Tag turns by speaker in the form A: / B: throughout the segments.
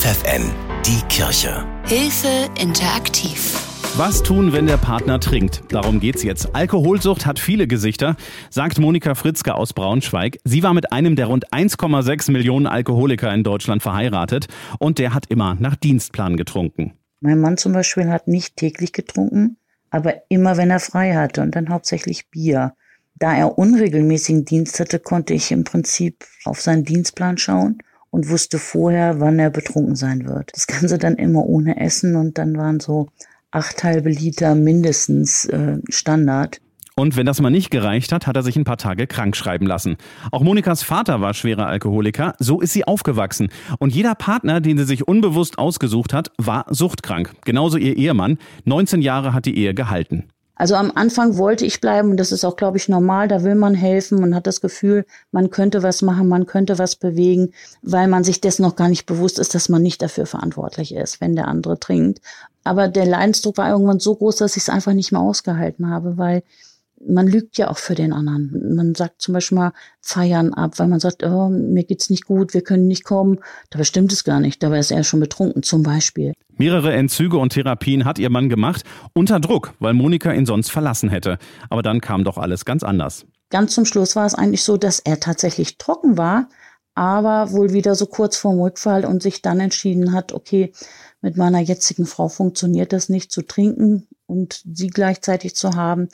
A: FFN, die Kirche.
B: Hilfe interaktiv.
C: Was tun, wenn der Partner trinkt? Darum geht's jetzt. Alkoholsucht hat viele Gesichter, sagt Monika Fritzke aus Braunschweig. Sie war mit einem der rund 1,6 Millionen Alkoholiker in Deutschland verheiratet und der hat immer nach Dienstplan getrunken.
D: Mein Mann zum Beispiel hat nicht täglich getrunken, aber immer wenn er frei hatte und dann hauptsächlich Bier. Da er unregelmäßigen Dienst hatte, konnte ich im Prinzip auf seinen Dienstplan schauen und wusste vorher, wann er betrunken sein wird. Das Ganze dann immer ohne Essen und dann waren so acht halbe Liter mindestens äh, Standard.
C: Und wenn das mal nicht gereicht hat, hat er sich ein paar Tage krank schreiben lassen. Auch Monikas Vater war schwerer Alkoholiker, so ist sie aufgewachsen. Und jeder Partner, den sie sich unbewusst ausgesucht hat, war suchtkrank. Genauso ihr Ehemann. 19 Jahre hat die Ehe gehalten.
D: Also am Anfang wollte ich bleiben und das ist auch, glaube ich, normal. Da will man helfen. Man hat das Gefühl, man könnte was machen, man könnte was bewegen, weil man sich dessen noch gar nicht bewusst ist, dass man nicht dafür verantwortlich ist, wenn der andere trinkt. Aber der Leidensdruck war irgendwann so groß, dass ich es einfach nicht mehr ausgehalten habe, weil man lügt ja auch für den anderen. Man sagt zum Beispiel mal Feiern ab, weil man sagt, oh, mir geht's nicht gut, wir können nicht kommen. Dabei stimmt es gar nicht. Dabei ist er schon betrunken, zum Beispiel.
C: Mehrere Entzüge und Therapien hat ihr Mann gemacht, unter Druck, weil Monika ihn sonst verlassen hätte. Aber dann kam doch alles ganz anders.
D: Ganz zum Schluss war es eigentlich so, dass er tatsächlich trocken war, aber wohl wieder so kurz vorm Rückfall und sich dann entschieden hat, okay, mit meiner jetzigen Frau funktioniert das nicht zu trinken und sie gleichzeitig zu haben,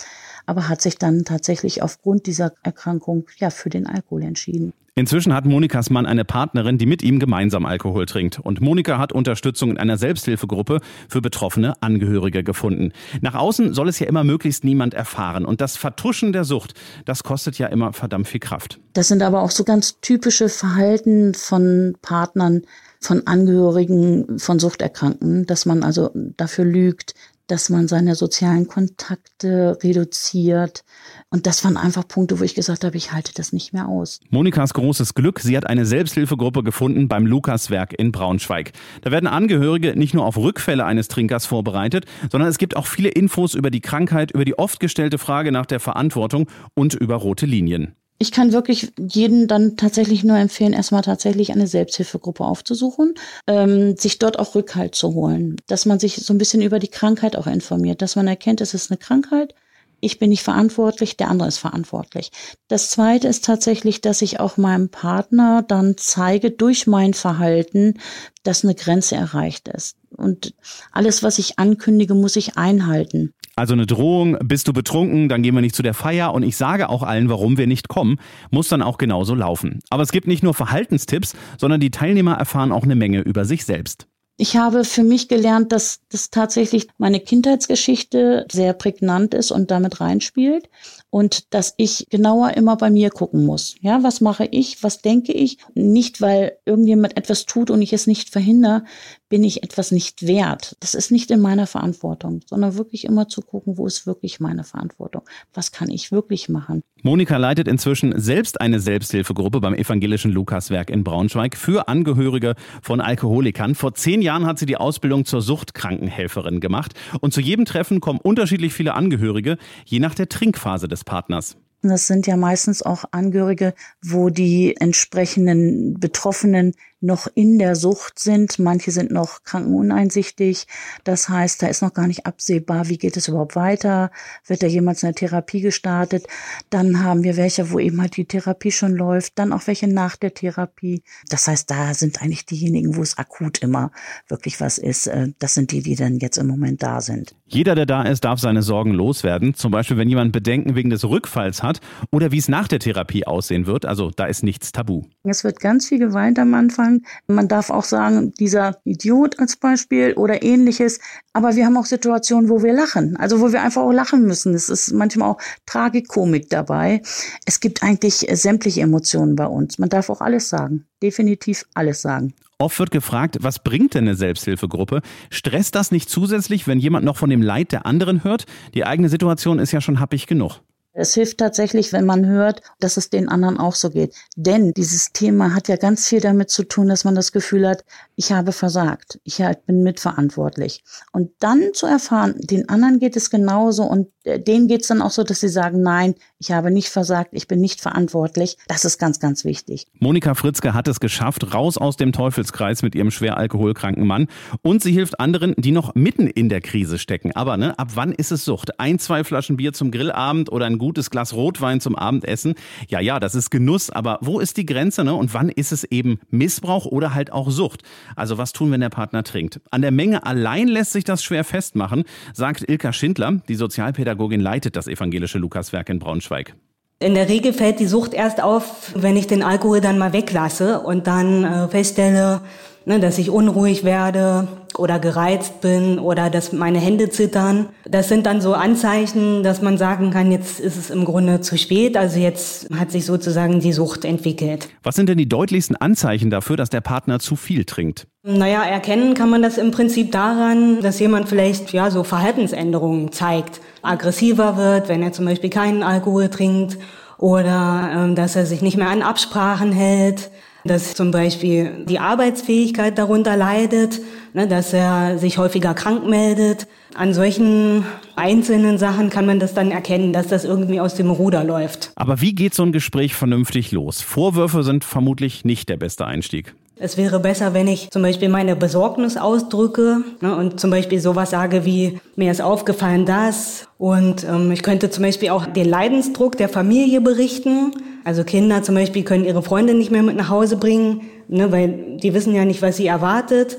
D: aber hat sich dann tatsächlich aufgrund dieser Erkrankung ja für den Alkohol entschieden.
C: Inzwischen hat Monikas Mann eine Partnerin, die mit ihm gemeinsam Alkohol trinkt. Und Monika hat Unterstützung in einer Selbsthilfegruppe für betroffene Angehörige gefunden. Nach außen soll es ja immer möglichst niemand erfahren. Und das Vertuschen der Sucht, das kostet ja immer verdammt viel Kraft.
D: Das sind aber auch so ganz typische Verhalten von Partnern, von Angehörigen von Suchterkrankten, dass man also dafür lügt, dass man seine sozialen Kontakte reduziert. Und das waren einfach Punkte, wo ich gesagt habe, ich halte das nicht mehr aus.
C: Monikas großes Glück, sie hat eine Selbsthilfegruppe gefunden beim Lukaswerk in Braunschweig. Da werden Angehörige nicht nur auf Rückfälle eines Trinkers vorbereitet, sondern es gibt auch viele Infos über die Krankheit, über die oft gestellte Frage nach der Verantwortung und über rote Linien
D: ich kann wirklich jeden dann tatsächlich nur empfehlen, erstmal tatsächlich eine Selbsthilfegruppe aufzusuchen, ähm, sich dort auch Rückhalt zu holen, dass man sich so ein bisschen über die Krankheit auch informiert, dass man erkennt, es ist eine Krankheit, ich bin nicht verantwortlich, der andere ist verantwortlich. Das zweite ist tatsächlich, dass ich auch meinem Partner dann zeige durch mein Verhalten, dass eine Grenze erreicht ist. Und alles, was ich ankündige, muss ich einhalten.
C: Also eine Drohung, bist du betrunken, dann gehen wir nicht zu der Feier und ich sage auch allen, warum wir nicht kommen, muss dann auch genauso laufen. Aber es gibt nicht nur Verhaltenstipps, sondern die Teilnehmer erfahren auch eine Menge über sich selbst.
D: Ich habe für mich gelernt, dass das tatsächlich meine Kindheitsgeschichte sehr prägnant ist und damit reinspielt und dass ich genauer immer bei mir gucken muss. Ja, was mache ich? Was denke ich? Nicht, weil irgendjemand etwas tut und ich es nicht verhindere, bin ich etwas nicht wert. Das ist nicht in meiner Verantwortung, sondern wirklich immer zu gucken, wo ist wirklich meine Verantwortung? Was kann ich wirklich machen?
C: Monika leitet inzwischen selbst eine Selbsthilfegruppe beim evangelischen Lukaswerk in Braunschweig für Angehörige von Alkoholikern. Vor zehn Jahren hat sie die Ausbildung zur Suchtkrankenhelferin gemacht und zu jedem Treffen kommen unterschiedlich viele Angehörige, je nach der Trinkphase des Partners.
D: Das sind ja meistens auch Angehörige, wo die entsprechenden Betroffenen noch in der Sucht sind. Manche sind noch krankenuneinsichtig. Das heißt, da ist noch gar nicht absehbar, wie geht es überhaupt weiter? Wird da jemals eine Therapie gestartet? Dann haben wir welche, wo eben halt die Therapie schon läuft. Dann auch welche nach der Therapie. Das heißt, da sind eigentlich diejenigen, wo es akut immer wirklich was ist. Äh, das sind die, die dann jetzt im Moment da sind.
C: Jeder, der da ist, darf seine Sorgen loswerden. Zum Beispiel, wenn jemand Bedenken wegen des Rückfalls hat oder wie es nach der Therapie aussehen wird. Also da ist nichts tabu.
D: Es wird ganz viel geweint am Anfang. Man darf auch sagen, dieser Idiot als Beispiel oder ähnliches. Aber wir haben auch Situationen, wo wir lachen. Also wo wir einfach auch lachen müssen. Es ist manchmal auch Tragikomik dabei. Es gibt eigentlich sämtliche Emotionen bei uns. Man darf auch alles sagen. Definitiv alles sagen.
C: Oft wird gefragt, was bringt denn eine Selbsthilfegruppe? Stresst das nicht zusätzlich, wenn jemand noch von dem Leid der anderen hört? Die eigene Situation ist ja schon happig genug.
D: Es hilft tatsächlich, wenn man hört, dass es den anderen auch so geht. Denn dieses Thema hat ja ganz viel damit zu tun, dass man das Gefühl hat, ich habe versagt, ich bin mitverantwortlich. Und dann zu erfahren, den anderen geht es genauso und denen geht's dann auch so, dass sie sagen, nein, ich habe nicht versagt, ich bin nicht verantwortlich. Das ist ganz, ganz wichtig.
C: Monika Fritzke hat es geschafft, raus aus dem Teufelskreis mit ihrem schwer alkoholkranken Mann. Und sie hilft anderen, die noch mitten in der Krise stecken. Aber ne, ab wann ist es Sucht? Ein, zwei Flaschen Bier zum Grillabend oder ein gutes Glas Rotwein zum Abendessen? Ja, ja, das ist Genuss. Aber wo ist die Grenze? Ne? Und wann ist es eben Missbrauch oder halt auch Sucht? Also was tun, wenn der Partner trinkt? An der Menge allein lässt sich das schwer festmachen, sagt Ilka Schindler. Die Sozialpädagogin leitet das evangelische Lukaswerk in Braunschweig.
E: In der Regel fällt die Sucht erst auf, wenn ich den Alkohol dann mal weglasse und dann äh, feststelle, ne, dass ich unruhig werde oder gereizt bin oder dass meine Hände zittern. Das sind dann so Anzeichen, dass man sagen kann, jetzt ist es im Grunde zu spät. Also jetzt hat sich sozusagen die Sucht entwickelt.
C: Was sind denn die deutlichsten Anzeichen dafür, dass der Partner zu viel trinkt?
E: Naja, erkennen kann man das im Prinzip daran, dass jemand vielleicht ja so Verhaltensänderungen zeigt, aggressiver wird, wenn er zum Beispiel keinen Alkohol trinkt oder ähm, dass er sich nicht mehr an Absprachen hält, dass zum Beispiel die Arbeitsfähigkeit darunter leidet, ne, dass er sich häufiger krank meldet. An solchen einzelnen Sachen kann man das dann erkennen, dass das irgendwie aus dem Ruder läuft.
C: Aber wie geht so ein Gespräch vernünftig los? Vorwürfe sind vermutlich nicht der beste Einstieg.
E: Es wäre besser, wenn ich zum Beispiel meine Besorgnis ausdrücke ne, und zum Beispiel sowas sage wie, mir ist aufgefallen das. Und ähm, ich könnte zum Beispiel auch den Leidensdruck der Familie berichten. Also Kinder zum Beispiel können ihre Freunde nicht mehr mit nach Hause bringen, ne, weil die wissen ja nicht, was sie erwartet.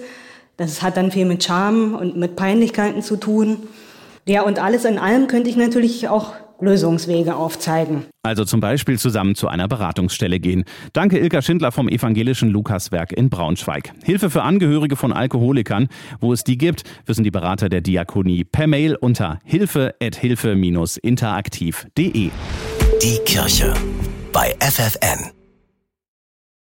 E: Das hat dann viel mit Charme und mit Peinlichkeiten zu tun. Ja, und alles in allem könnte ich natürlich auch Lösungswege aufzeigen.
C: Also zum Beispiel zusammen zu einer Beratungsstelle gehen. Danke Ilka Schindler vom evangelischen Lukaswerk in Braunschweig. Hilfe für Angehörige von Alkoholikern. Wo es die gibt, wissen die Berater der Diakonie per Mail unter hilfe-interaktiv.de.
A: Die Kirche bei FFN.